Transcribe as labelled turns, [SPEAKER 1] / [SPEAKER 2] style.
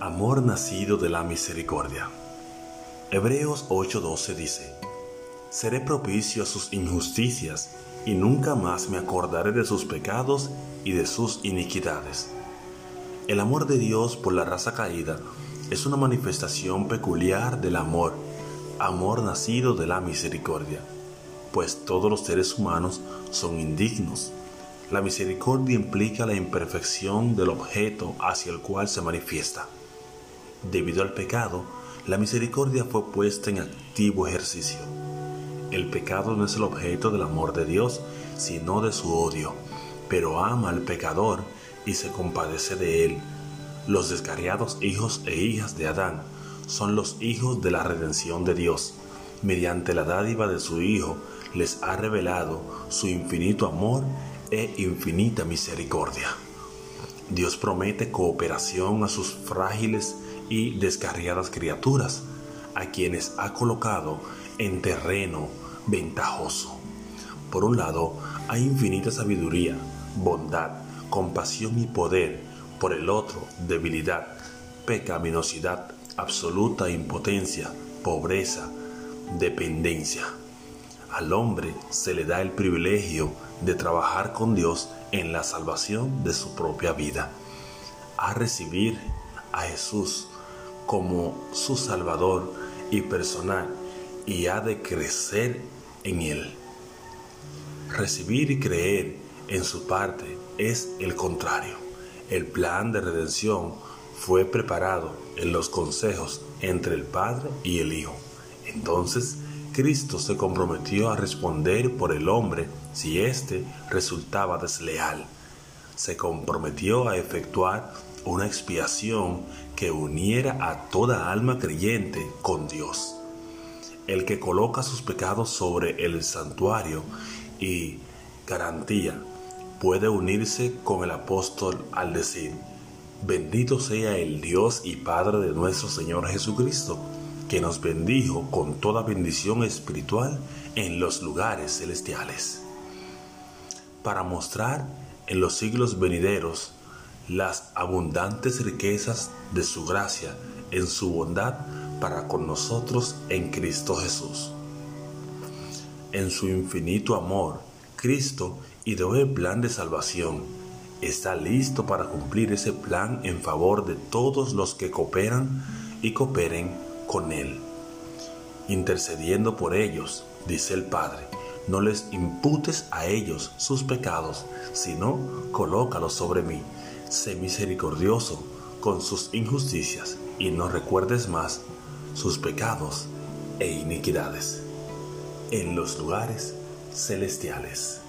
[SPEAKER 1] Amor nacido de la misericordia. Hebreos 8:12 dice, Seré propicio a sus injusticias y nunca más me acordaré de sus pecados y de sus iniquidades. El amor de Dios por la raza caída es una manifestación peculiar del amor, amor nacido de la misericordia, pues todos los seres humanos son indignos. La misericordia implica la imperfección del objeto hacia el cual se manifiesta. Debido al pecado, la misericordia fue puesta en activo ejercicio. El pecado no es el objeto del amor de Dios, sino de su odio, pero ama al pecador y se compadece de él. Los descarriados hijos e hijas de Adán son los hijos de la redención de Dios. Mediante la dádiva de su Hijo les ha revelado su infinito amor e infinita misericordia. Dios promete cooperación a sus frágiles y descarriadas criaturas, a quienes ha colocado en terreno ventajoso. Por un lado, hay infinita sabiduría, bondad, compasión y poder. Por el otro, debilidad, pecaminosidad, absoluta impotencia, pobreza, dependencia. Al hombre se le da el privilegio de trabajar con Dios en la salvación de su propia vida. A recibir a Jesús como su Salvador y personal y ha de crecer en Él. Recibir y creer en su parte es el contrario. El plan de redención fue preparado en los consejos entre el Padre y el Hijo. Entonces, Cristo se comprometió a responder por el hombre si éste resultaba desleal. Se comprometió a efectuar una expiación que uniera a toda alma creyente con Dios. El que coloca sus pecados sobre el santuario y garantía puede unirse con el apóstol al decir, bendito sea el Dios y Padre de nuestro Señor Jesucristo, que nos bendijo con toda bendición espiritual en los lugares celestiales. Para mostrar en los siglos venideros las abundantes riquezas de su gracia en su bondad para con nosotros en Cristo Jesús. En su infinito amor, Cristo ideó el plan de salvación. Está listo para cumplir ese plan en favor de todos los que cooperan y cooperen con Él. Intercediendo por ellos, dice el Padre, no les imputes a ellos sus pecados, sino colócalos sobre mí sé misericordioso con sus injusticias y no recuerdes más sus pecados e iniquidades en los lugares celestiales.